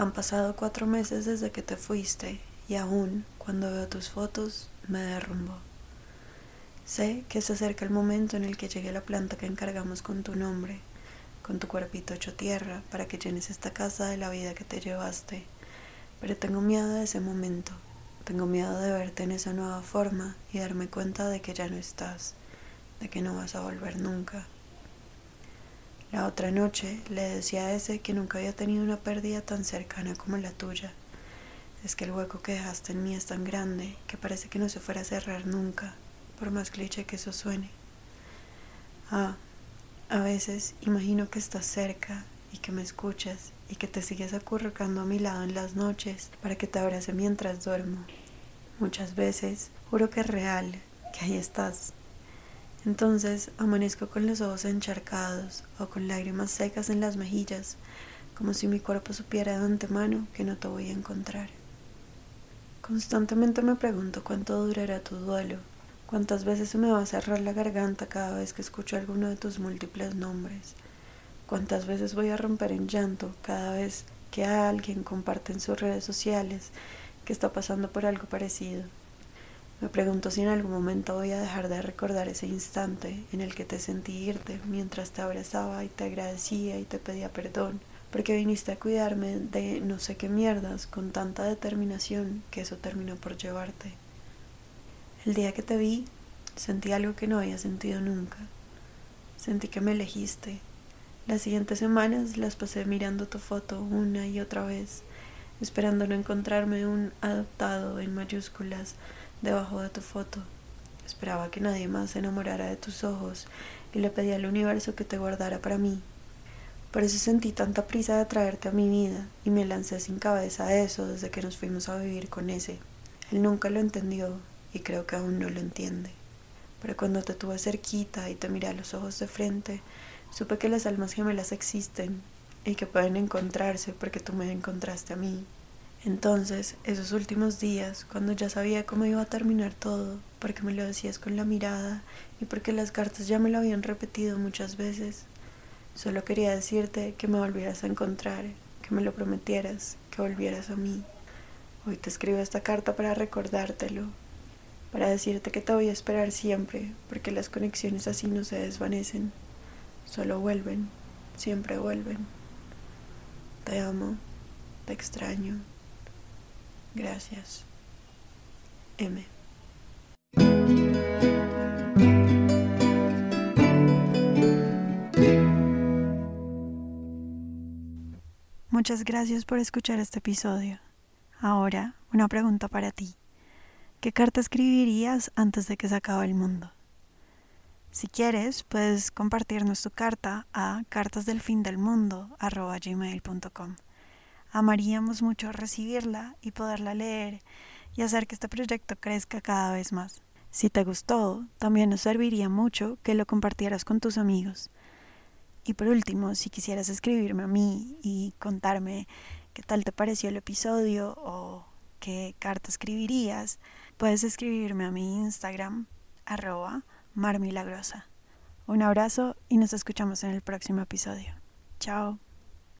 Han pasado cuatro meses desde que te fuiste y aún cuando veo tus fotos me derrumbo. Sé que se acerca el momento en el que llegue la planta que encargamos con tu nombre, con tu cuerpito hecho tierra, para que llenes esta casa de la vida que te llevaste. Pero tengo miedo de ese momento. Tengo miedo de verte en esa nueva forma y darme cuenta de que ya no estás, de que no vas a volver nunca. La otra noche le decía a ese que nunca había tenido una pérdida tan cercana como la tuya. Es que el hueco que dejaste en mí es tan grande que parece que no se fuera a cerrar nunca por más cliché que eso suene. Ah, a veces imagino que estás cerca y que me escuchas y que te sigues acurrucando a mi lado en las noches para que te abrace mientras duermo. Muchas veces juro que es real, que ahí estás. Entonces amanezco con los ojos encharcados o con lágrimas secas en las mejillas, como si mi cuerpo supiera de antemano que no te voy a encontrar. Constantemente me pregunto cuánto durará tu duelo ¿Cuántas veces se me va a cerrar la garganta cada vez que escucho alguno de tus múltiples nombres? ¿Cuántas veces voy a romper en llanto cada vez que alguien comparte en sus redes sociales que está pasando por algo parecido? Me pregunto si en algún momento voy a dejar de recordar ese instante en el que te sentí irte mientras te abrazaba y te agradecía y te pedía perdón, porque viniste a cuidarme de no sé qué mierdas con tanta determinación que eso terminó por llevarte. El día que te vi, sentí algo que no había sentido nunca. Sentí que me elegiste. Las siguientes semanas las pasé mirando tu foto una y otra vez, esperando no encontrarme un adoptado en mayúsculas debajo de tu foto. Esperaba que nadie más se enamorara de tus ojos y le pedí al universo que te guardara para mí. Por eso sentí tanta prisa de traerte a mi vida y me lancé sin cabeza a eso desde que nos fuimos a vivir con ese. Él nunca lo entendió y creo que aún no lo entiende. Pero cuando te tuve cerquita y te miré a los ojos de frente, supe que las almas gemelas existen y que pueden encontrarse porque tú me encontraste a mí. Entonces, esos últimos días, cuando ya sabía cómo iba a terminar todo, porque me lo decías con la mirada y porque las cartas ya me lo habían repetido muchas veces, solo quería decirte que me volvieras a encontrar, que me lo prometieras, que volvieras a mí. Hoy te escribo esta carta para recordártelo, para decirte que te voy a esperar siempre, porque las conexiones así no se desvanecen, solo vuelven, siempre vuelven. Te amo, te extraño. Gracias. M. Muchas gracias por escuchar este episodio. Ahora, una pregunta para ti. ¿Qué carta escribirías antes de que se acabe el mundo? Si quieres, puedes compartirnos tu carta a cartasdelfindelmundo.com. Amaríamos mucho recibirla y poderla leer y hacer que este proyecto crezca cada vez más. Si te gustó, también nos serviría mucho que lo compartieras con tus amigos. Y por último, si quisieras escribirme a mí y contarme qué tal te pareció el episodio o qué carta escribirías, Puedes escribirme a mi Instagram, arroba marmilagrosa. Un abrazo y nos escuchamos en el próximo episodio. Chao.